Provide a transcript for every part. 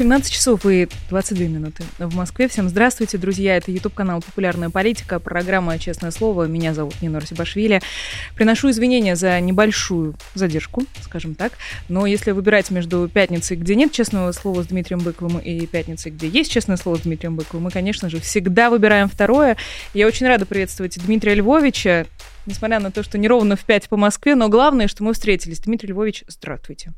17 часов и 22 минуты в Москве. Всем здравствуйте, друзья. Это YouTube-канал «Популярная политика», программа «Честное слово». Меня зовут Нина Росибашвили. Приношу извинения за небольшую задержку, скажем так. Но если выбирать между пятницей, где нет честного слова с Дмитрием Быковым, и пятницей, где есть честное слово с Дмитрием Быковым, мы, конечно же, всегда выбираем второе. Я очень рада приветствовать Дмитрия Львовича, несмотря на то, что не ровно в 5 по Москве, но главное, что мы встретились. Дмитрий Львович, здравствуйте.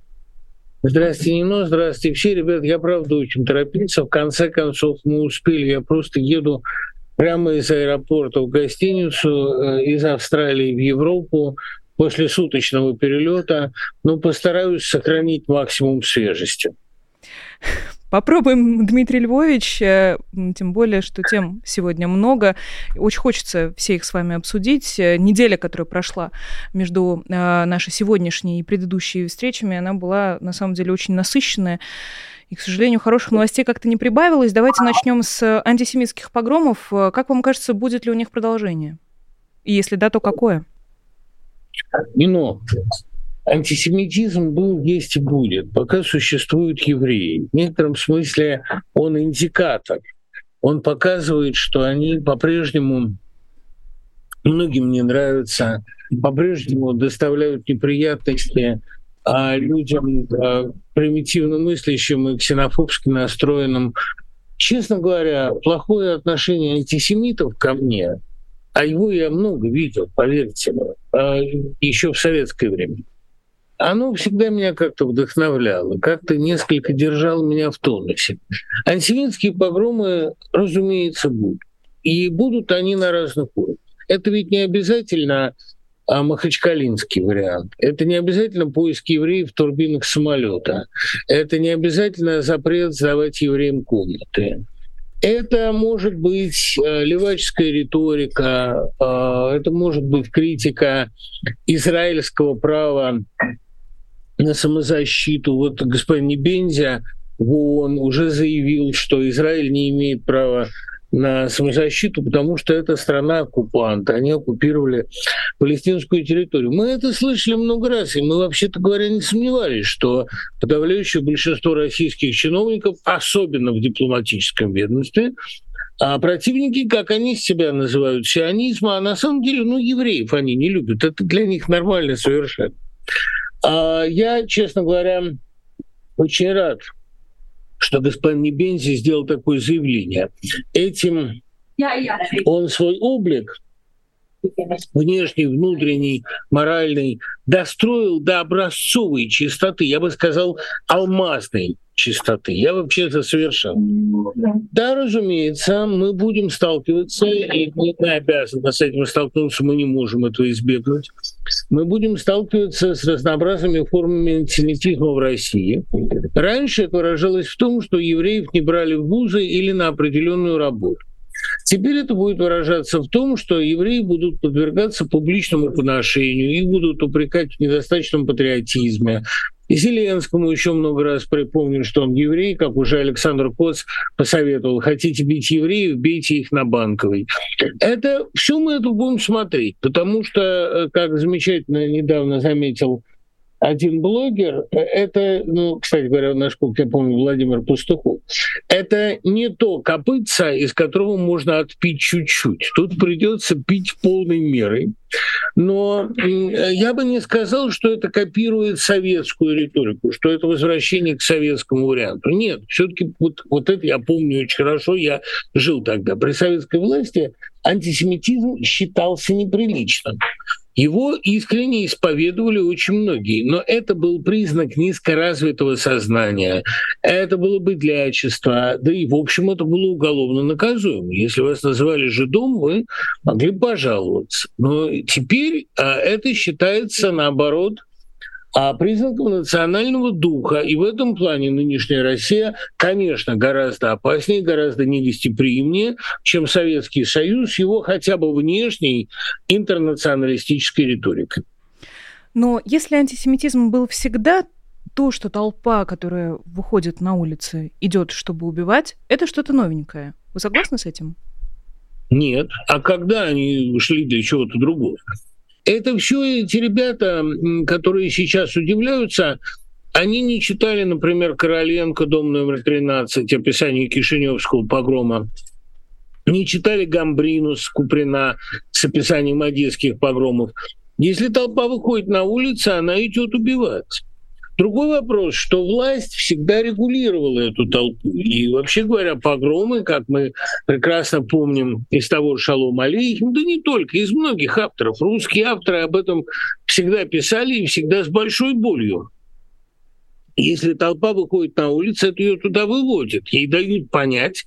Здравствуйте, Нино, здравствуйте все. Ребят, я правда очень торопился. В конце концов, мы успели. Я просто еду прямо из аэропорта в гостиницу, э, из Австралии в Европу после суточного перелета. Но постараюсь сохранить максимум свежести. Попробуем, Дмитрий Львович, э, тем более, что тем сегодня много. Очень хочется все их с вами обсудить. Э, неделя, которая прошла между э, нашей сегодняшней и предыдущей встречами, она была на самом деле очень насыщенная. И, к сожалению, хороших новостей как-то не прибавилось. Давайте начнем с антисемитских погромов. Как вам кажется, будет ли у них продолжение? И если да, то какое? Нино, антисемитизм был, есть и будет, пока существуют евреи. В некотором смысле он индикатор. Он показывает, что они по-прежнему многим не нравятся, по-прежнему доставляют неприятности а людям а, примитивно мыслящим и ксенофобски настроенным. Честно говоря, плохое отношение антисемитов ко мне, а его я много видел, поверьте мне, а, еще в советское время – оно всегда меня как-то вдохновляло, как-то несколько держало меня в тонусе. Антисемитские погромы, разумеется, будут. И будут они на разных уровнях. Это ведь не обязательно а махачкалинский вариант. Это не обязательно поиск евреев в турбинах самолета. Это не обязательно запрет сдавать евреям комнаты. Это может быть э, леваческая риторика, э, это может быть критика израильского права на самозащиту. Вот господин Небензя в ООН уже заявил, что Израиль не имеет права на самозащиту, потому что это страна-оккупант. Они оккупировали палестинскую территорию. Мы это слышали много раз, и мы, вообще-то говоря, не сомневались, что подавляющее большинство российских чиновников, особенно в дипломатическом ведомстве, а противники, как они себя называют, сионизма, а на самом деле, ну, евреев они не любят. Это для них нормально совершенно. А я, честно говоря, очень рад, что господин Небензи сделал такое заявление. Этим он свой облик внешний, внутренний, моральный, достроил до образцовой чистоты, я бы сказал, алмазной чистоты. Я вообще это совершал. Да, разумеется, мы будем сталкиваться, и мы обязаны с этим столкнуться, мы не можем этого избегнуть. Мы будем сталкиваться с разнообразными формами антисемитизма в России. Раньше это выражалось в том, что евреев не брали в вузы или на определенную работу. Теперь это будет выражаться в том, что евреи будут подвергаться публичному поношению, их будут упрекать в недостаточном патриотизме. И Зеленскому еще много раз припомню, что он еврей, как уже Александр Коц посоветовал. Хотите бить евреев, бейте их на Банковой. Это все мы это будем смотреть, потому что, э, как замечательно недавно заметил один блогер, э, это, ну, кстати говоря, насколько я помню, Владимир Пастухов, это не то копытца, из которого можно отпить чуть-чуть. Тут придется пить полной мерой. Но я бы не сказал, что это копирует советскую риторику, что это возвращение к советскому варианту. Нет, все-таки вот, вот это я помню очень хорошо, я жил тогда. При советской власти антисемитизм считался неприличным. Его искренне исповедовали очень многие, но это был признак низкоразвитого сознания. Это было быдлячество, да и, в общем, это было уголовно наказуемо. Если вас называли жидом, вы могли пожаловаться. Но теперь а, это считается, наоборот, а признаком национального духа. И в этом плане нынешняя Россия, конечно, гораздо опаснее, гораздо негостеприимнее, чем Советский Союз его хотя бы внешней интернационалистической риторикой. Но если антисемитизм был всегда, то, что толпа, которая выходит на улицы, идет, чтобы убивать, это что-то новенькое. Вы согласны с этим? Нет. А когда они шли для чего-то другого? Это все эти ребята, которые сейчас удивляются, они не читали, например, Короленко, дом номер 13, описание Кишиневского погрома, не читали Гамбринус Куприна с описанием одесских погромов. Если толпа выходит на улицу, она идет убивать. Другой вопрос, что власть всегда регулировала эту толпу. И вообще говоря, погромы, как мы прекрасно помним из того же Шалома Алейхим, да не только, из многих авторов. Русские авторы об этом всегда писали и всегда с большой болью. Если толпа выходит на улицу, это ее туда выводит. Ей дают понять,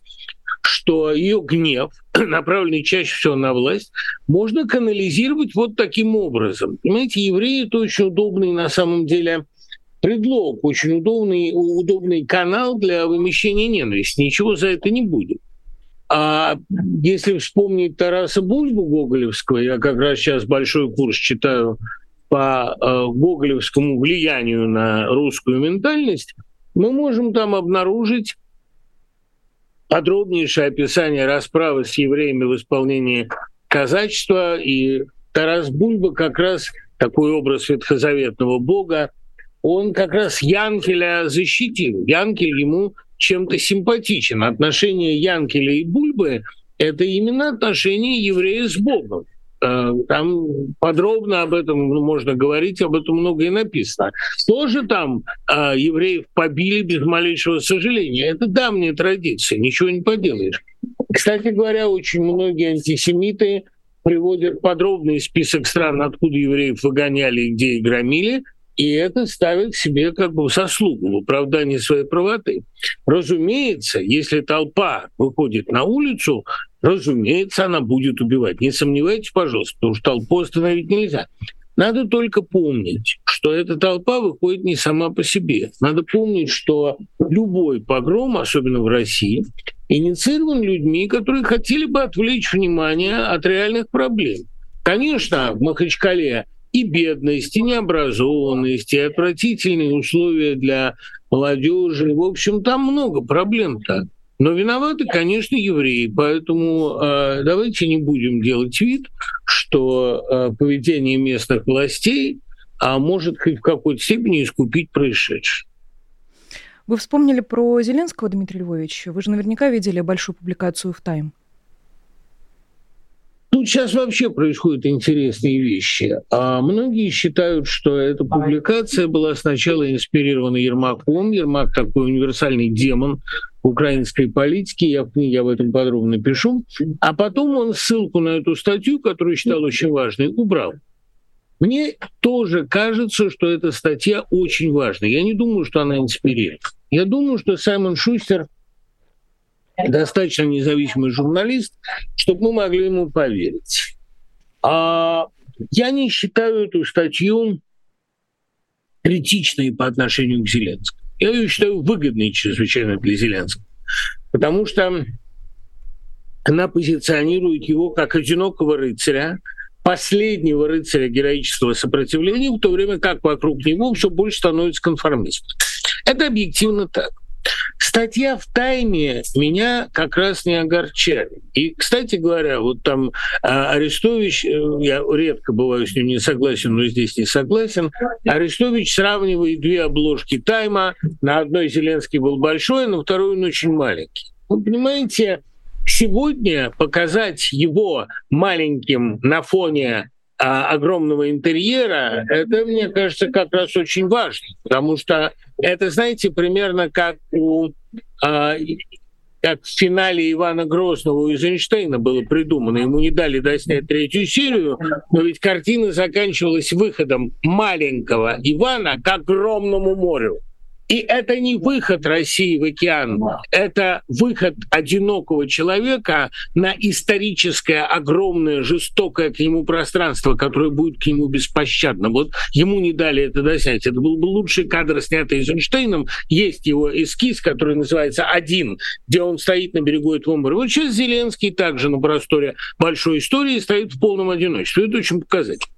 что ее гнев, направленный чаще всего на власть, можно канализировать вот таким образом. Понимаете, евреи – это очень удобный на самом деле предлог, очень удобный, удобный канал для вымещения ненависти. Ничего за это не будет. А если вспомнить Тараса Бульбу Гоголевского, я как раз сейчас большой курс читаю по э, гоголевскому влиянию на русскую ментальность, мы можем там обнаружить подробнейшее описание расправы с евреями в исполнении казачества. И Тарас Бульба как раз такой образ ветхозаветного бога он как раз Янкеля защитил. Янкель ему чем-то симпатичен. Отношения Янкеля и Бульбы – это именно отношения еврея с Богом. Э, там подробно об этом можно говорить, об этом много и написано. Тоже там э, евреев побили без малейшего сожаления. Это давняя традиция, ничего не поделаешь. Кстати говоря, очень многие антисемиты приводят подробный список стран, откуда евреев выгоняли и где их громили – и это ставит себе как бы заслугу в оправдании своей правоты. Разумеется, если толпа выходит на улицу, разумеется, она будет убивать. Не сомневайтесь, пожалуйста, потому что толпу остановить нельзя. Надо только помнить, что эта толпа выходит не сама по себе. Надо помнить, что любой погром, особенно в России, инициирован людьми, которые хотели бы отвлечь внимание от реальных проблем. Конечно, в Махачкале и бедность, и необразованность, и отвратительные условия для молодежи. В общем, там много проблем-то. Но виноваты, конечно, евреи. Поэтому э, давайте не будем делать вид, что э, поведение местных властей а может хоть в какой-то степени искупить происшедшее. Вы вспомнили про Зеленского, Дмитрий Львович. Вы же наверняка видели большую публикацию в «Тайм». Тут сейчас вообще происходят интересные вещи. А многие считают, что эта публикация была сначала инспирирована Ермаком. Ермак такой универсальный демон украинской политики, я в книге об этом подробно пишу. А потом он ссылку на эту статью, которую считал очень важной, убрал. Мне тоже кажется, что эта статья очень важна. Я не думаю, что она инспирирует. Я думаю, что Саймон Шустер достаточно независимый журналист, чтобы мы могли ему поверить. А я не считаю эту статью критичной по отношению к Зеленскому. Я ее считаю выгодной чрезвычайно для Зеленского, потому что она позиционирует его как одинокого рыцаря, последнего рыцаря героического сопротивления, в то время как вокруг него все больше становится конформистов. Это объективно так. Статья в «Тайме» меня как раз не огорчает. И, кстати говоря, вот там а, Арестович, э, я редко бываю с ним не согласен, но здесь не согласен, Арестович сравнивает две обложки «Тайма». На одной Зеленский был большой, на второй он очень маленький. Вы понимаете, сегодня показать его маленьким на фоне а, огромного интерьера, это, мне кажется, как раз очень важно, потому что это, знаете, примерно как у а, как в финале Ивана Грозного у Эйзенштейна было придумано. Ему не дали доснять третью серию, но ведь картина заканчивалась выходом маленького Ивана к огромному морю. И это не выход России в океан, это выход одинокого человека на историческое, огромное, жестокое к нему пространство, которое будет к нему беспощадно. Вот ему не дали это доснять. Это был бы лучший кадр, снятый Эйзенштейном. Есть его эскиз, который называется «Один», где он стоит на берегу этого моря. Вот сейчас Зеленский также на просторе большой истории стоит в полном одиночестве. Это очень показательно.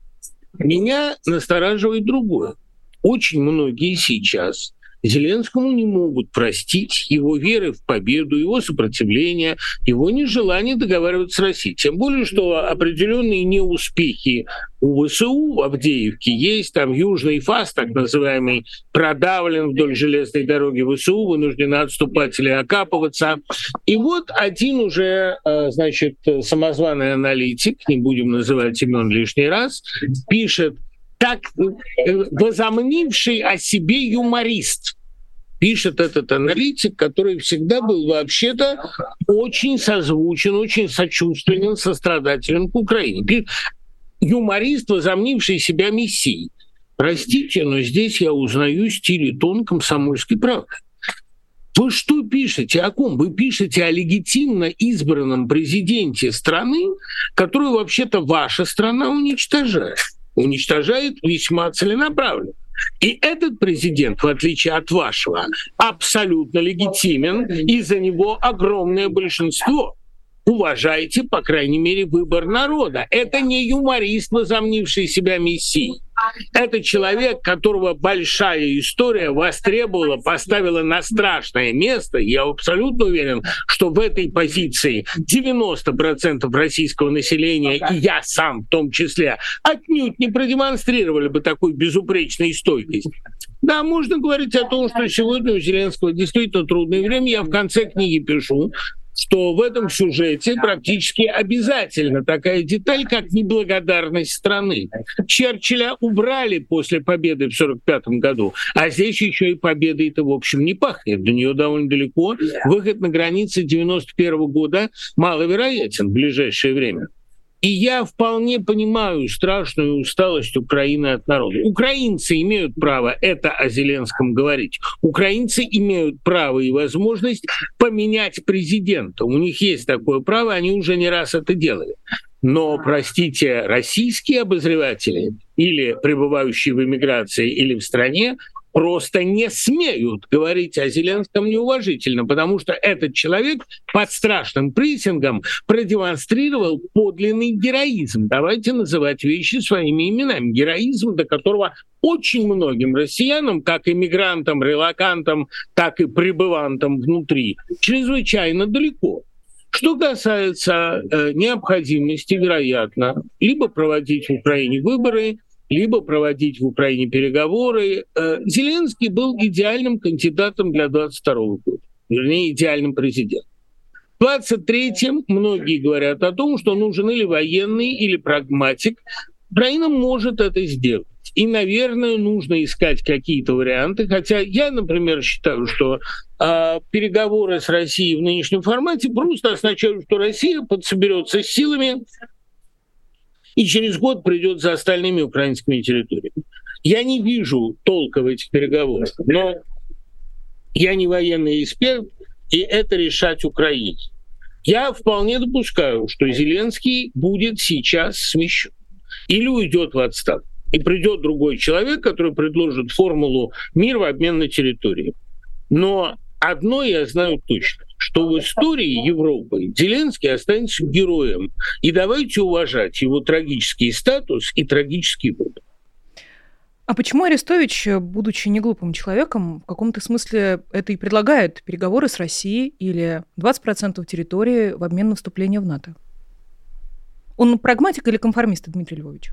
Меня настораживает другое очень многие сейчас Зеленскому не могут простить его веры в победу, его сопротивления, его нежелание договариваться с Россией. Тем более, что определенные неуспехи у ВСУ в Авдеевке есть, там Южный ФАС, так называемый, продавлен вдоль железной дороги ВСУ, вынуждены отступать или окапываться. И вот один уже, э, значит, самозваный аналитик, не будем называть имен лишний раз, пишет, так э, возомнивший о себе юморист пишет этот аналитик, который всегда был вообще-то очень созвучен, очень сочувственен, сострадателен к Украине. Юморист, возомнивший себя мессией. Простите, но здесь я узнаю стиль и тон комсомольской правды. Вы что пишете? О ком? Вы пишете о легитимно избранном президенте страны, которую вообще-то ваша страна уничтожает. Уничтожает весьма целенаправленно. И этот президент, в отличие от вашего, абсолютно легитимен, и за него огромное большинство. Уважайте, по крайней мере, выбор народа. Это не юморист, возомнивший себя мессией. Это человек, которого большая история востребовала, поставила на страшное место. Я абсолютно уверен, что в этой позиции 90% российского населения, и я сам в том числе, отнюдь не продемонстрировали бы такой безупречной стойкость. Да, можно говорить о том, что сегодня у Зеленского действительно трудное время. Я в конце книги пишу, что в этом сюжете практически обязательно такая деталь, как неблагодарность страны. Черчилля убрали после победы в 1945 году, а здесь еще и победы-то, в общем, не пахнет. До нее довольно далеко. Выход на границы 91 года маловероятен в ближайшее время. И я вполне понимаю страшную усталость Украины от народа. Украинцы имеют право это о Зеленском говорить. Украинцы имеют право и возможность поменять президента. У них есть такое право, они уже не раз это делали. Но, простите, российские обозреватели или пребывающие в эмиграции или в стране просто не смеют говорить о Зеленском неуважительно, потому что этот человек под страшным прессингом продемонстрировал подлинный героизм. Давайте называть вещи своими именами. Героизм, до которого очень многим россиянам, как иммигрантам, релакантам, так и пребывантам внутри, чрезвычайно далеко. Что касается э, необходимости, вероятно, либо проводить в Украине выборы, либо проводить в Украине переговоры. Э, Зеленский был идеальным кандидатом для 22 года, вернее, идеальным президентом. В 23-м многие говорят о том, что нужен или военный, или прагматик. Украина может это сделать. И, наверное, нужно искать какие-то варианты. Хотя я, например, считаю, что э, переговоры с Россией в нынешнем формате просто означают, что Россия подсоберется с силами, и через год придет за остальными украинскими территориями. Я не вижу толка в этих переговорах, но я не военный эксперт, и это решать Украине. Я вполне допускаю, что Зеленский будет сейчас смещен или уйдет в отставку. И придет другой человек, который предложит формулу мир в обмен на территории. Но одно я знаю точно что в истории Европы Зеленский останется героем. И давайте уважать его трагический статус и трагический выбор. А почему Арестович, будучи неглупым человеком, в каком-то смысле это и предлагает переговоры с Россией или 20% территории в обмен на вступление в НАТО? Он прагматик или конформист, Дмитрий Львович?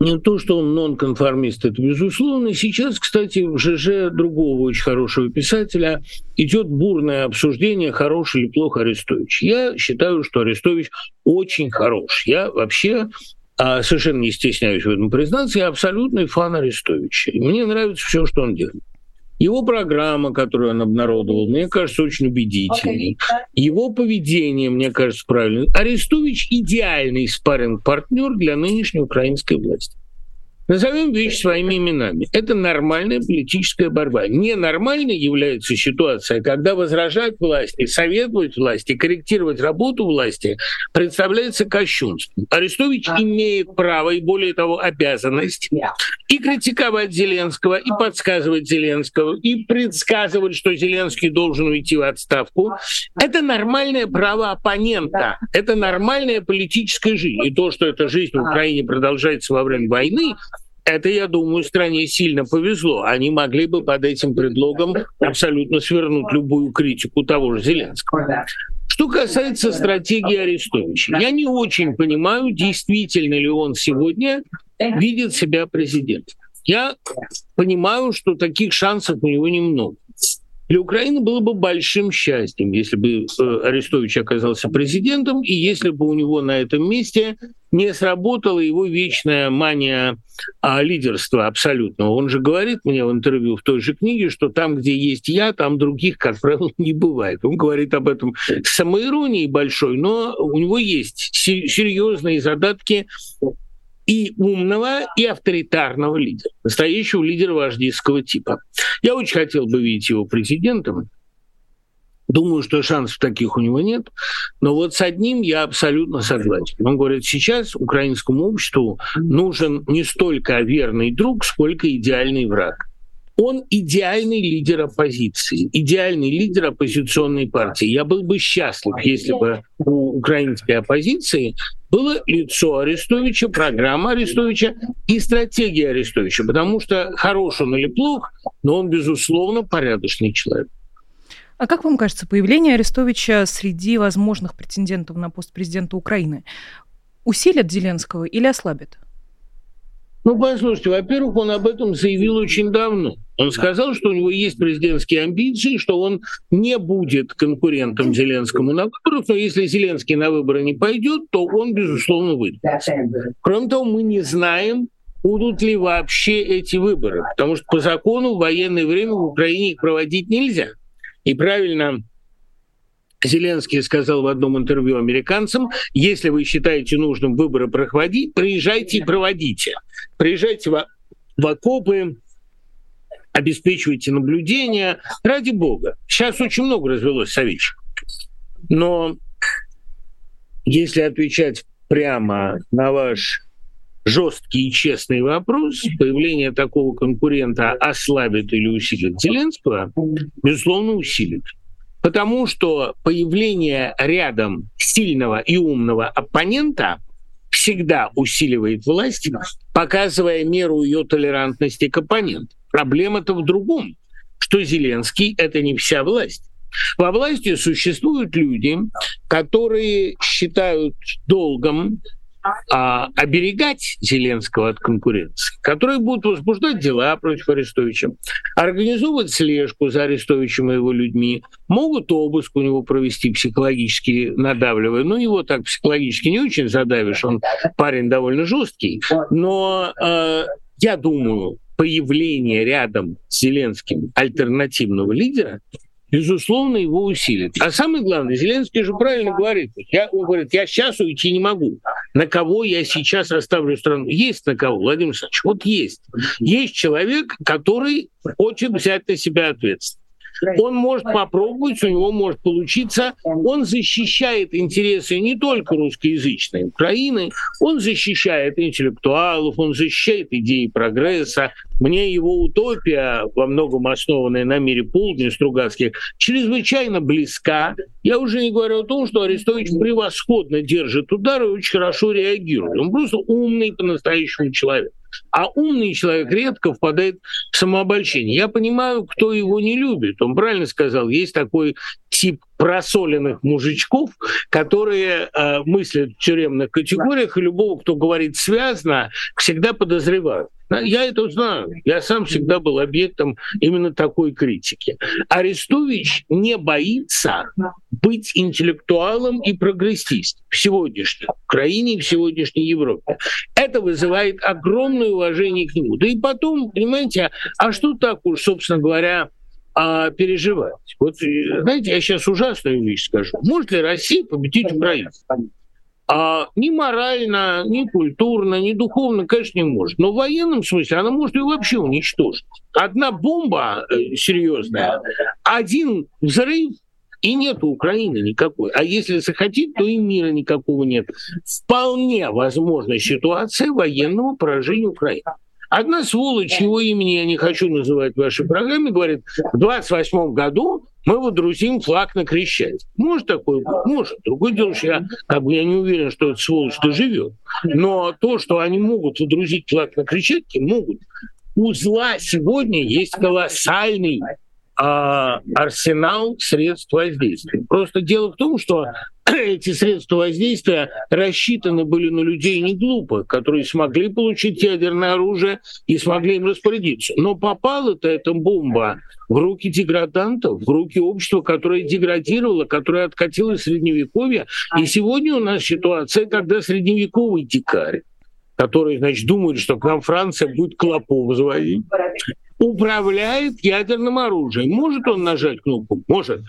Не то, что он нонконформист, это безусловно. Сейчас, кстати, в ЖЖ другого очень хорошего писателя идет бурное обсуждение, хороший или плохо Арестович. Я считаю, что Арестович очень хорош. Я вообще а, совершенно не стесняюсь в этом признаться, я абсолютный фан Арестовича. мне нравится все, что он делает. Его программа, которую он обнародовал, мне кажется, очень убедительной. Его поведение, мне кажется, правильным. Арестович – идеальный спарринг-партнер для нынешней украинской власти. Назовем вещи своими именами. Это нормальная политическая борьба. Ненормальной является ситуация, когда возражать власти, советовать власти, корректировать работу власти представляется кощунством. Арестович имеет право и, более того, обязанность и критиковать Зеленского, и подсказывать Зеленского, и предсказывать, что Зеленский должен уйти в отставку. Это нормальное право оппонента. Это нормальная политическая жизнь. И то, что эта жизнь в Украине продолжается во время войны, это, я думаю, стране сильно повезло. Они могли бы под этим предлогом абсолютно свернуть любую критику того же Зеленского. Что касается стратегии Арестовича, я не очень понимаю, действительно ли он сегодня видит себя президентом. Я понимаю, что таких шансов у него немного. Для Украины было бы большим счастьем, если бы э, Арестович оказался президентом, и если бы у него на этом месте не сработала его вечная мания а, лидерства абсолютного. Он же говорит мне в интервью в той же книге, что там, где есть я, там других, как правило, не бывает. Он говорит об этом с самоиронией большой, но у него есть серьезные задатки и умного, и авторитарного лидера, настоящего лидера вождистского типа. Я очень хотел бы видеть его президентом. Думаю, что шансов таких у него нет. Но вот с одним я абсолютно согласен. Он говорит, сейчас украинскому обществу нужен не столько верный друг, сколько идеальный враг. Он идеальный лидер оппозиции, идеальный лидер оппозиционной партии. Я был бы счастлив, если бы у украинской оппозиции было лицо Арестовича, программа Арестовича и стратегия Арестовича, потому что хорош он или плох, но он, безусловно, порядочный человек. А как вам кажется, появление Арестовича среди возможных претендентов на пост президента Украины усилит Зеленского или ослабит? Ну, послушайте, во-первых, он об этом заявил очень давно. Он сказал, что у него есть президентские амбиции, что он не будет конкурентом Зеленскому на выборах, но если Зеленский на выборы не пойдет, то он, безусловно, выйдет. Кроме того, мы не знаем, будут ли вообще эти выборы, потому что по закону в военное время в Украине их проводить нельзя. И правильно Зеленский сказал в одном интервью американцам, если вы считаете нужным выборы проводить, приезжайте и проводите. Приезжайте в, в окопы, обеспечивайте наблюдение. Ради бога. Сейчас очень много развелось советчиков. Но если отвечать прямо на ваш жесткий и честный вопрос, появление такого конкурента ослабит или усилит Зеленского, безусловно, усилит. Потому что появление рядом сильного и умного оппонента всегда усиливает власть, показывая меру ее толерантности к оппоненту. Проблема-то в другом, что Зеленский — это не вся власть. Во власти существуют люди, которые считают долгом а, оберегать Зеленского от конкуренции, которые будут возбуждать дела против Арестовича, организовывать слежку за Арестовичем и его людьми, могут обыск у него провести психологически надавливая. Ну, его так психологически не очень задавишь, он парень довольно жесткий, но э, я думаю, появление рядом с Зеленским альтернативного лидера безусловно, его усилит. А самое главное, Зеленский же правильно говорит. Я, он говорит, я сейчас уйти не могу. На кого я сейчас оставлю страну? Есть на кого, Владимир Александрович, вот есть. Есть человек, который хочет взять на себя ответственность. Он может попробовать, у него может получиться. Он защищает интересы не только русскоязычной Украины, он защищает интеллектуалов, он защищает идеи прогресса. Мне его утопия, во многом основанная на мире полдня Стругацких, чрезвычайно близка. Я уже не говорю о том, что Арестович превосходно держит удар и очень хорошо реагирует. Он просто умный по-настоящему человек. А умный человек редко впадает в самообольщение. Я понимаю, кто его не любит. Он правильно сказал, есть такой тип просоленных мужичков, которые э, мыслят в тюремных категориях, и любого, кто говорит связано, всегда подозревают. Я это знаю. Я сам всегда был объектом именно такой критики. Арестович не боится быть интеллектуалом и прогрессистом в сегодняшней Украине и в сегодняшней Европе. Это вызывает огромное уважение к нему. Да и потом, понимаете, а что так уж, собственно говоря, а, переживать. Вот, знаете, я сейчас ужасную вещь скажу. Может ли Россия победить Украину? А, ни морально, ни культурно, ни духовно, конечно, не может. Но в военном смысле она может ее вообще уничтожить. Одна бомба э, серьезная, один взрыв, и нет Украины никакой. А если захотеть, то и мира никакого нет. Вполне возможна ситуация военного поражения Украины. Одна сволочь, его имени я не хочу называть в вашей программе, говорит, в 28 году мы водрузим флаг на Крещатик. Может такое? Может. Другое дело, что я, как бы, я не уверен, что эта сволочь живет. Но то, что они могут водрузить флаг на Крещатике, могут. У зла сегодня есть колоссальный а, арсенал средств воздействия. Просто дело в том, что эти средства воздействия рассчитаны были на людей не глупых, которые смогли получить ядерное оружие и смогли им распорядиться. Но попала-то эта бомба в руки деградантов, в руки общества, которое деградировало, которое откатило средневековье. И сегодня у нас ситуация, когда средневековый дикарь который, значит, думает, что к нам Франция будет клопов заводить, управляет ядерным оружием. Может он нажать кнопку? Может.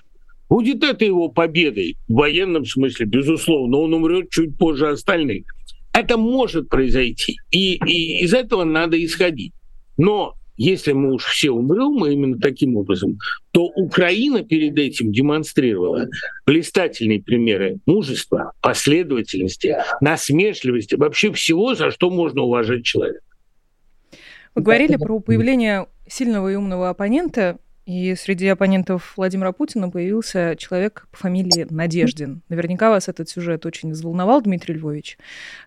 Будет это его победой в военном смысле, безусловно. Он умрет чуть позже остальных. Это может произойти. И, и из этого надо исходить. Но если мы уж все умрем, мы именно таким образом, то Украина перед этим демонстрировала блистательные примеры мужества, последовательности, насмешливости, вообще всего, за что можно уважать человека. Вы говорили про появление сильного и умного оппонента, и среди оппонентов Владимира Путина появился человек по фамилии Надеждин. Наверняка вас этот сюжет очень взволновал, Дмитрий Львович.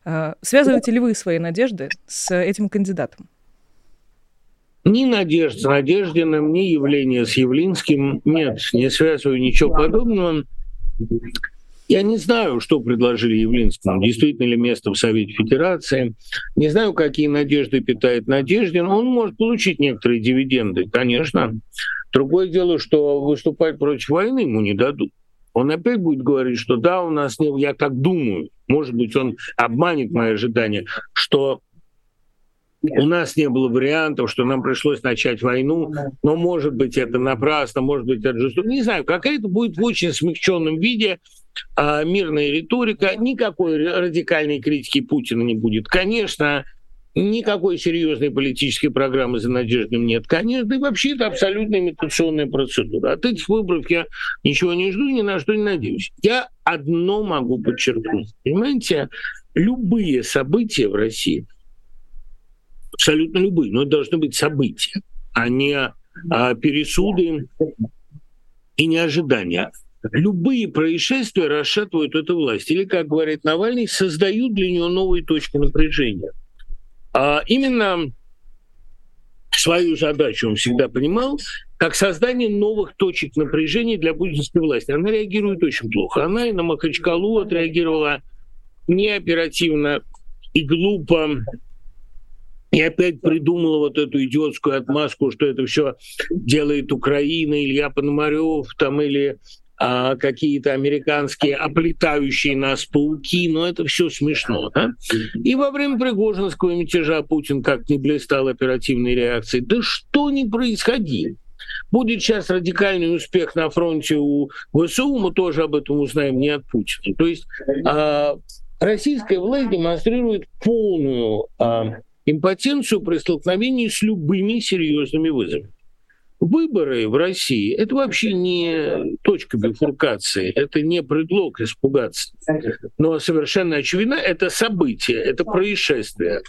А, связываете ли вы свои надежды с этим кандидатом? Ни Надежд с Надеждиным, ни явление с Явлинским. Нет, не связываю ничего подобного. Я не знаю, что предложили Явлинскому, действительно ли место в Совете Федерации. Не знаю, какие надежды питает Надеждин. Он может получить некоторые дивиденды, конечно. Другое дело, что выступать против войны ему не дадут. Он опять будет говорить, что да, у нас не... Я так думаю, может быть, он обманет мои ожидания, что у нас не было вариантов, что нам пришлось начать войну, но, может быть, это напрасно, может быть, это жестоко. Не знаю, какая-то будет в очень смягченном виде а, мирная риторика. Никакой радикальной критики Путина не будет. Конечно, никакой серьезной политической программы за Надеждой нет. Конечно, и вообще это абсолютно имитационная процедура. От этих выборов я ничего не жду, ни на что не надеюсь. Я одно могу подчеркнуть. Понимаете, любые события в России – абсолютно любые, но это должны быть события, а не а, пересуды и не ожидания. Любые происшествия расшатывают эту власть. Или, как говорит Навальный, создают для нее новые точки напряжения. А именно свою задачу он всегда понимал как создание новых точек напряжения для путинской власти. Она реагирует очень плохо. Она и на Махачкалу отреагировала неоперативно и глупо, и опять придумала вот эту идиотскую отмазку, что это все делает Украина, Илья Пономарев там или а, какие-то американские оплетающие нас пауки, но это все смешно. Да? И во время Пригожинского мятежа Путин как не блистал оперативной реакцией. Да что не происходило? Будет сейчас радикальный успех на фронте у ВСУ, мы тоже об этом узнаем не от Путина. То есть а, российская власть демонстрирует полную а, импотенцию при столкновении с любыми серьезными вызовами. Выборы в России – это вообще не точка бифуркации, это не предлог испугаться. Но совершенно очевидно, это событие, это происшествие.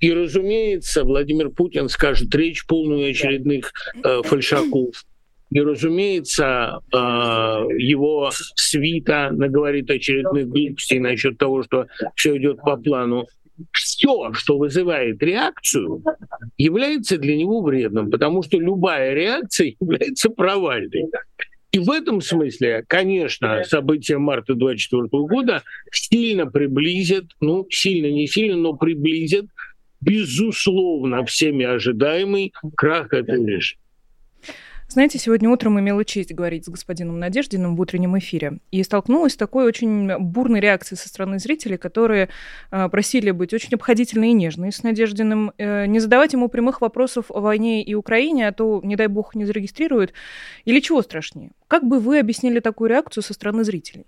И, разумеется, Владимир Путин скажет речь полную очередных э, фальшаков. И, разумеется, э, его свита наговорит очередных глупостей насчет того, что все идет по плану все, что вызывает реакцию, является для него вредным, потому что любая реакция является провальной. И в этом смысле, конечно, события марта 2024 года сильно приблизят, ну, сильно, не сильно, но приблизят, безусловно, всеми ожидаемый крах этой режима. Знаете, сегодня утром имела честь говорить с господином Надеждиным в утреннем эфире и столкнулась с такой очень бурной реакцией со стороны зрителей, которые э, просили быть очень обходительной и нежной с Надеждиным, э, не задавать ему прямых вопросов о войне и Украине, а то, не дай бог, не зарегистрируют. Или чего страшнее? Как бы вы объяснили такую реакцию со стороны зрителей?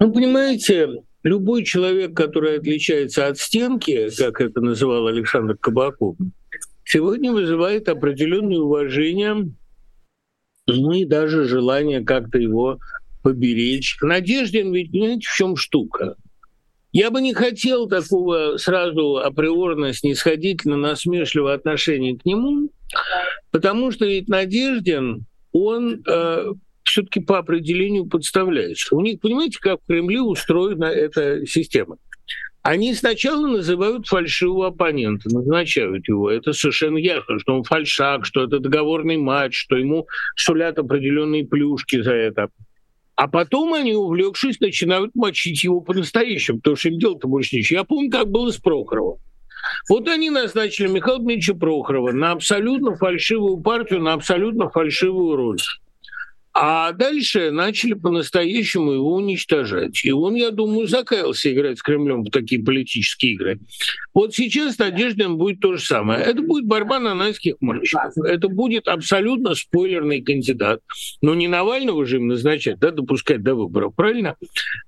Ну, понимаете, любой человек, который отличается от стенки, как это называл Александр Кабаков, сегодня вызывает определенное уважение, ну и даже желание как-то его поберечь. Надеждин ведь, понимаете, в чем штука? Я бы не хотел такого сразу априорно снисходительно насмешливого отношения к нему, потому что ведь Надеждин, он э, все-таки по определению подставляется. У них, понимаете, как в Кремле устроена эта система? Они сначала называют фальшивого оппонента, назначают его. Это совершенно ясно, что он фальшак, что это договорный матч, что ему сулят определенные плюшки за это. А потом они, увлекшись, начинают мочить его по-настоящему, потому что им дело-то больше ничего. Я помню, как было с Прохоровым. Вот они назначили Михаила Дмитриевича Прохорова на абсолютно фальшивую партию, на абсолютно фальшивую роль. А дальше начали по-настоящему его уничтожать. И он, я думаю, закаялся играть с Кремлем в такие политические игры. Вот сейчас Надеждин будет то же самое. Это будет борьба на найских мальчиков. Это будет абсолютно спойлерный кандидат. Но не Навального же им назначать, да, допускать до выборов, правильно?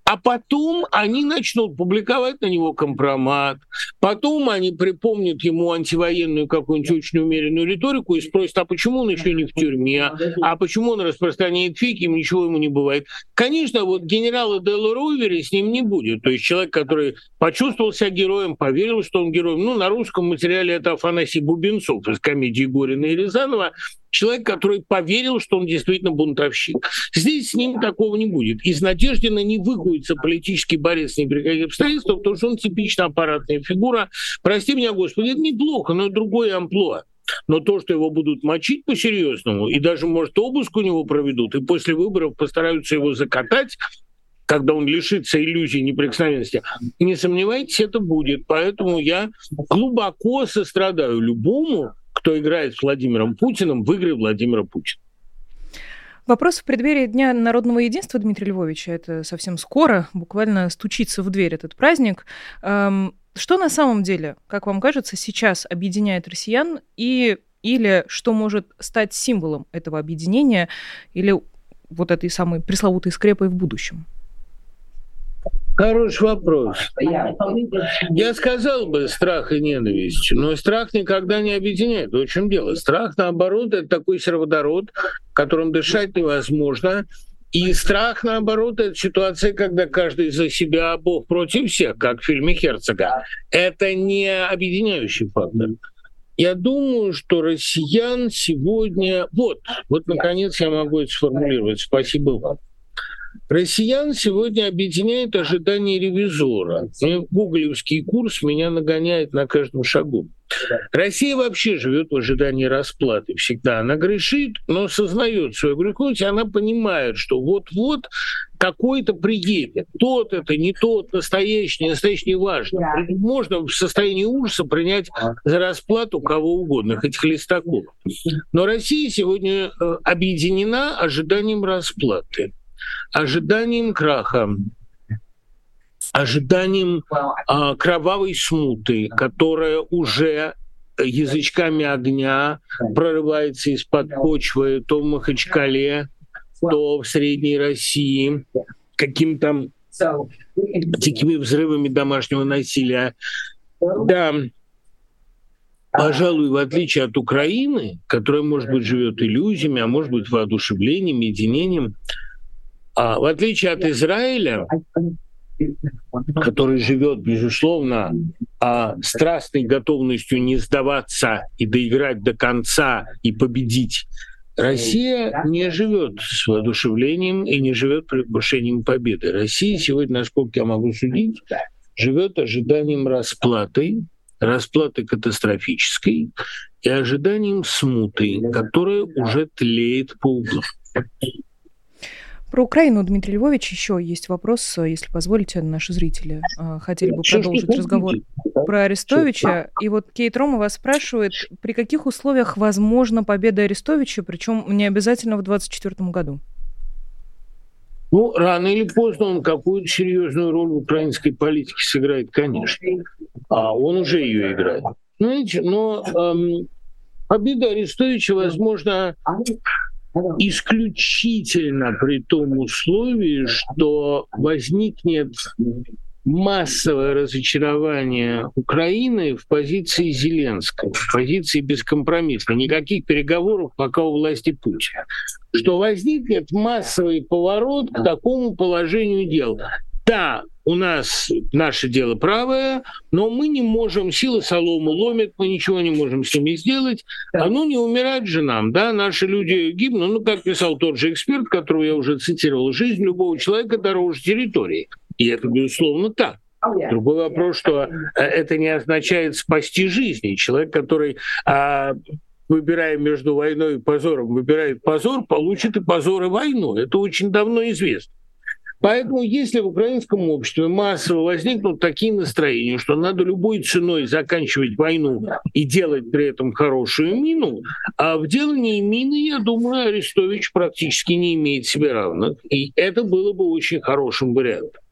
А потом они начнут публиковать на него компромат. Потом они припомнят ему антивоенную какую-нибудь очень умеренную риторику и спросят, а почему он еще не в тюрьме? А почему он распространяет охраняет фиг, им ничего ему не бывает. Конечно, вот генерала Делла Ровери с ним не будет. То есть человек, который почувствовал себя героем, поверил, что он герой. Ну, на русском материале это Афанасий Бубенцов из комедии Горина и Рязанова. Человек, который поверил, что он действительно бунтовщик. Здесь с ним такого не будет. Из Надеждина не выходится политический борец ни при каких обстоятельствах, потому что он типично аппаратная фигура. Прости меня, Господи, это неплохо, но другое амплуа. Но то, что его будут мочить по-серьезному, и даже, может, обыск у него проведут, и после выборов постараются его закатать, когда он лишится иллюзии неприкосновенности, не сомневайтесь, это будет. Поэтому я глубоко сострадаю любому, кто играет с Владимиром Путиным в игры Владимира Путина. Вопрос в преддверии Дня народного единства Дмитрия Львовича. Это совсем скоро, буквально стучится в дверь этот праздник. Эм, что на самом деле, как вам кажется, сейчас объединяет россиян и или что может стать символом этого объединения или вот этой самой пресловутой скрепой в будущем? Хороший вопрос. Я сказал бы страх и ненависть, но страх никогда не объединяет. В чем дело? Страх, наоборот, это такой сероводород, которым дышать невозможно, и страх, наоборот, это ситуация, когда каждый за себя, а Бог против всех, как в фильме Херцога. Это не объединяющий фактор. Я думаю, что россиян сегодня... Вот, вот, наконец, я могу это сформулировать. Спасибо вам. Россиян сегодня объединяет ожидание ревизора. Гуглевский курс меня нагоняет на каждом шагу. Россия вообще живет в ожидании расплаты всегда. Она грешит, но сознает свою греховность, она понимает, что вот-вот какой-то приедет. Тот это, не тот, настоящий, не настоящий, не важно. Можно в состоянии ужаса принять за расплату кого угодно, хоть Хлестаков. Но Россия сегодня э, объединена ожиданием расплаты, ожиданием краха, ожиданием э, кровавой смуты, которая уже язычками огня прорывается из-под почвы то в Махачкале, то в Средней России, каким-то такими взрывами домашнего насилия. Да, пожалуй, в отличие от Украины, которая, может быть, живет иллюзиями, а может быть, воодушевлением, единением, а в отличие от Израиля, который живет, безусловно, а, страстной готовностью не сдаваться и доиграть до конца и победить. Россия не живет с воодушевлением и не живет предвкушением победы. Россия сегодня, насколько я могу судить, живет ожиданием расплаты, расплаты катастрофической и ожиданием смуты, которая уже тлеет по углам. Про Украину, Дмитрий Львович, еще есть вопрос, если позволите, наши зрители а, хотели бы продолжить разговор про Арестовича. И вот Кейт Рома вас спрашивает, при каких условиях возможна победа Арестовича, причем не обязательно в 2024 году? Ну, рано или поздно он какую-то серьезную роль в украинской политике сыграет, конечно. А он уже ее играет. Знаете, но эм, победа Арестовича возможно исключительно при том условии, что возникнет массовое разочарование Украины в позиции Зеленского, в позиции бескомпромиссной. Никаких переговоров пока у власти Путина. Что возникнет массовый поворот к такому положению дел. Да, у нас наше дело правое, но мы не можем, сила солому ломит, мы ничего не можем с ними сделать, а ну не умирать же нам, да, наши люди гибнут, ну, как писал тот же эксперт, которого я уже цитировал, жизнь любого человека дороже территории. И это, безусловно, так. Другой вопрос, что э, это не означает спасти жизни. Человек, который а, выбирая между войной и позором, выбирает позор, получит и позор и войну. Это очень давно известно. Поэтому если в украинском обществе массово возникнут такие настроения, что надо любой ценой заканчивать войну и делать при этом хорошую мину, а в делании мины, я думаю, Арестович практически не имеет себе равных. И это было бы очень хорошим вариантом.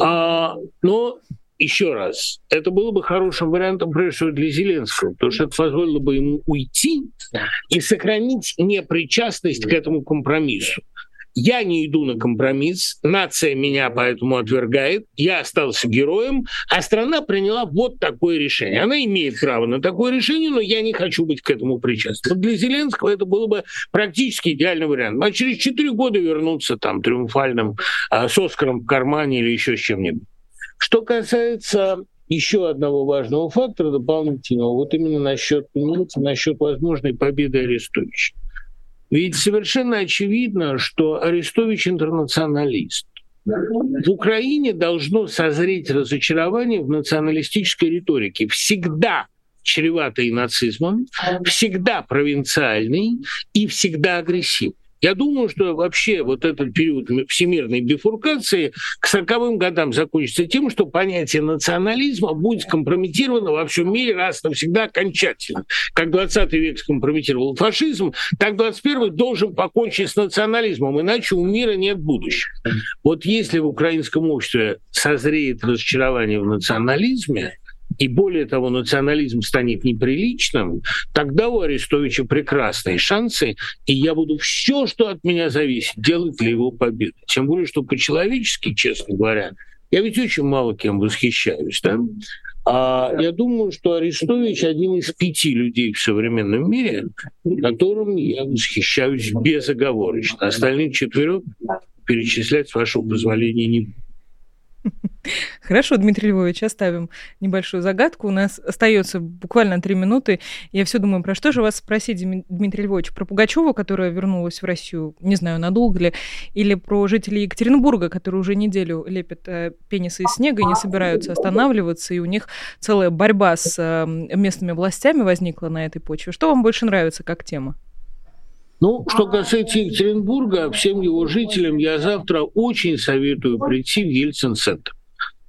А, но еще раз, это было бы хорошим вариантом, прежде всего, для Зеленского, потому что это позволило бы ему уйти и сохранить непричастность к этому компромиссу. Я не иду на компромисс, нация меня поэтому отвергает, я остался героем, а страна приняла вот такое решение. Она имеет право на такое решение, но я не хочу быть к этому причастным. Вот для Зеленского это было бы практически идеальный вариант. А через четыре года вернуться там триумфальным а, с Оскаром в кармане или еще с чем-нибудь. Что касается еще одного важного фактора дополнительного, вот именно насчет, насчет возможной победы Арестовича. Ведь совершенно очевидно, что Арестович интернационалист. В Украине должно созреть разочарование в националистической риторике. Всегда чреватый нацизмом, всегда провинциальный и всегда агрессивный. Я думаю, что вообще вот этот период всемирной бифуркации к 40-м годам закончится тем, что понятие национализма будет скомпрометировано во всем мире раз навсегда окончательно. Как 20 век скомпрометировал фашизм, так 21 должен покончить с национализмом, иначе у мира нет будущего. Вот если в украинском обществе созреет разочарование в национализме, и более того, национализм станет неприличным, тогда у Арестовича прекрасные шансы, и я буду все, что от меня зависит, делать для его победы. Тем более, что по-человечески, честно говоря, я ведь очень мало кем восхищаюсь, да? А я думаю, что Арестович один из пяти людей в современном мире, которым я восхищаюсь безоговорочно. Остальных четверых перечислять, с вашего позволения, не буду. Хорошо, Дмитрий Львович, оставим небольшую загадку. У нас остается буквально три минуты. Я все думаю, про что же вас спросить, Дмитрий Львович? Про Пугачеву, которая вернулась в Россию, не знаю, надолго ли, или про жителей Екатеринбурга, которые уже неделю лепят э, пенисы из снега и не собираются останавливаться, и у них целая борьба с э, местными властями возникла на этой почве. Что вам больше нравится как тема? Ну, что касается Екатеринбурга, всем его жителям я завтра очень советую прийти в Ельцин-центр.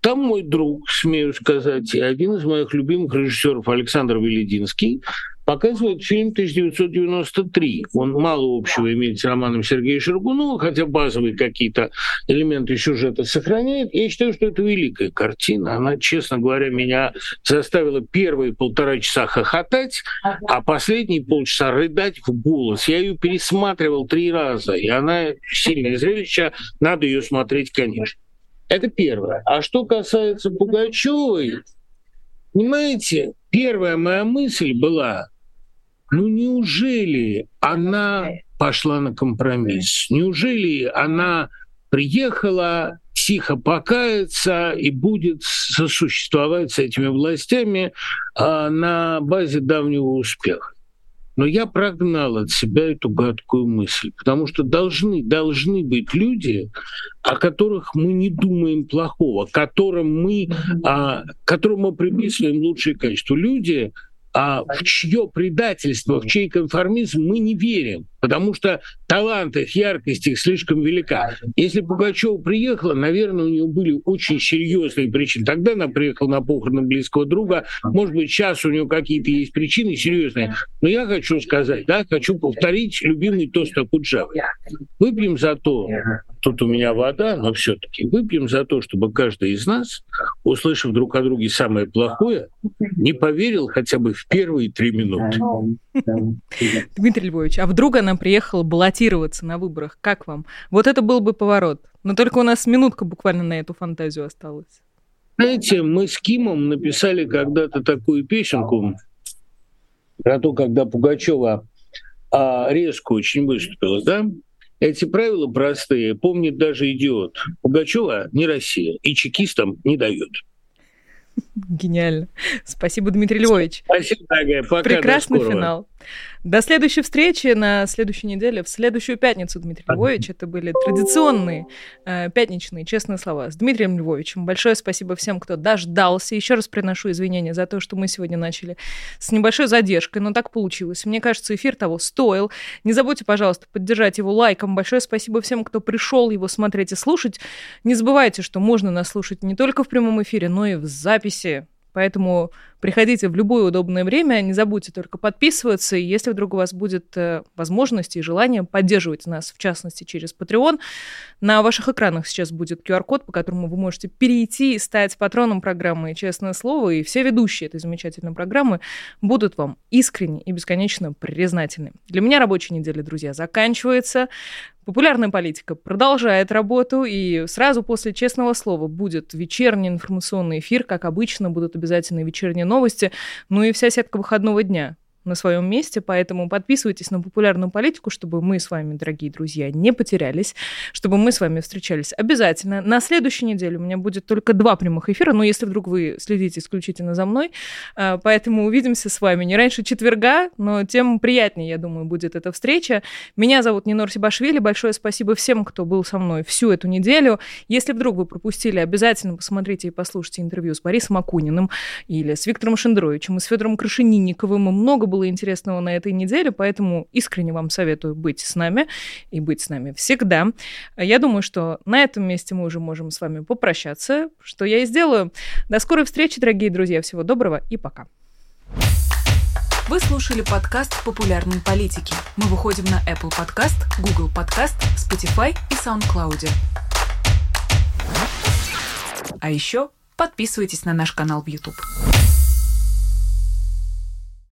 Там мой друг, смею сказать, и один из моих любимых режиссеров Александр Велединский показывает фильм 1993. Он мало общего имеет с романом Сергея Шергунова, хотя базовые какие-то элементы сюжета сохраняет. Я считаю, что это великая картина. Она, честно говоря, меня заставила первые полтора часа хохотать, а последние полчаса рыдать в голос. Я ее пересматривал три раза, и она сильное зрелище, надо ее смотреть, конечно. Это первое. А что касается Пугачевой, понимаете, первая моя мысль была, ну неужели она пошла на компромисс? Неужели она приехала тихо покаяться и будет сосуществовать с этими властями а, на базе давнего успеха? Но я прогнал от себя эту гадкую мысль, потому что должны, должны быть люди, о которых мы не думаем плохого, которым мы, а, которым мы приписываем лучшие качества. Люди, а в чье предательство, в чей конформизм мы не верим, потому что талант их, яркость их слишком велика. Если Пугачева приехала, наверное, у нее были очень серьезные причины. Тогда она приехала на похороны близкого друга. Может быть, сейчас у нее какие-то есть причины серьезные. Но я хочу сказать, да, хочу повторить любимый тост Акуджавы. Выпьем за то, тут у меня вода, но все-таки выпьем за то, чтобы каждый из нас, услышав друг о друге самое плохое, не поверил хотя бы в первые три минуты. Дмитрий Львович, а вдруг она приехала баллотироваться на выборах? Как вам? Вот это был бы поворот. Но только у нас минутка буквально на эту фантазию осталась. Знаете, мы с Кимом написали когда-то такую песенку про то, когда Пугачева а, резко очень выступила, да? Эти правила простые, помнит даже идиот. Пугачева не Россия, и чекистам не дают. Гениально. Спасибо, Дмитрий Львович. Спасибо, дорогая. Пока, Прекрасный финал. До следующей встречи на следующей неделе, в следующую пятницу, Дмитрий Львович. Это были традиционные э, пятничные честные слова с Дмитрием Львовичем. Большое спасибо всем, кто дождался. Еще раз приношу извинения за то, что мы сегодня начали с небольшой задержкой, но так получилось. Мне кажется, эфир того стоил. Не забудьте, пожалуйста, поддержать его лайком. Большое спасибо всем, кто пришел его смотреть и слушать. Не забывайте, что можно нас слушать не только в прямом эфире, но и в записи. Поэтому Приходите в любое удобное время, не забудьте только подписываться, и если вдруг у вас будет э, возможность и желание поддерживать нас, в частности, через Patreon, на ваших экранах сейчас будет QR-код, по которому вы можете перейти и стать патроном программы «Честное слово», и все ведущие этой замечательной программы будут вам искренне и бесконечно признательны. Для меня рабочая неделя, друзья, заканчивается. Популярная политика продолжает работу, и сразу после честного слова будет вечерний информационный эфир. Как обычно, будут обязательно вечерние новости, ну и вся сетка выходного дня на своем месте, поэтому подписывайтесь на популярную политику, чтобы мы с вами, дорогие друзья, не потерялись, чтобы мы с вами встречались обязательно. На следующей неделе у меня будет только два прямых эфира, но если вдруг вы следите исключительно за мной, а, поэтому увидимся с вами не раньше четверга, но тем приятнее, я думаю, будет эта встреча. Меня зовут Нинор Сибашвили, большое спасибо всем, кто был со мной всю эту неделю. Если вдруг вы пропустили, обязательно посмотрите и послушайте интервью с Борисом Акуниным или с Виктором Шендровичем и с Федором Крашенинниковым. Много было интересного на этой неделе, поэтому искренне вам советую быть с нами и быть с нами всегда. Я думаю, что на этом месте мы уже можем с вами попрощаться, что я и сделаю. До скорой встречи, дорогие друзья. Всего доброго и пока. Вы слушали подкаст «Популярные политики». Мы выходим на Apple Podcast, Google Podcast, Spotify и SoundCloud. А еще подписывайтесь на наш канал в YouTube.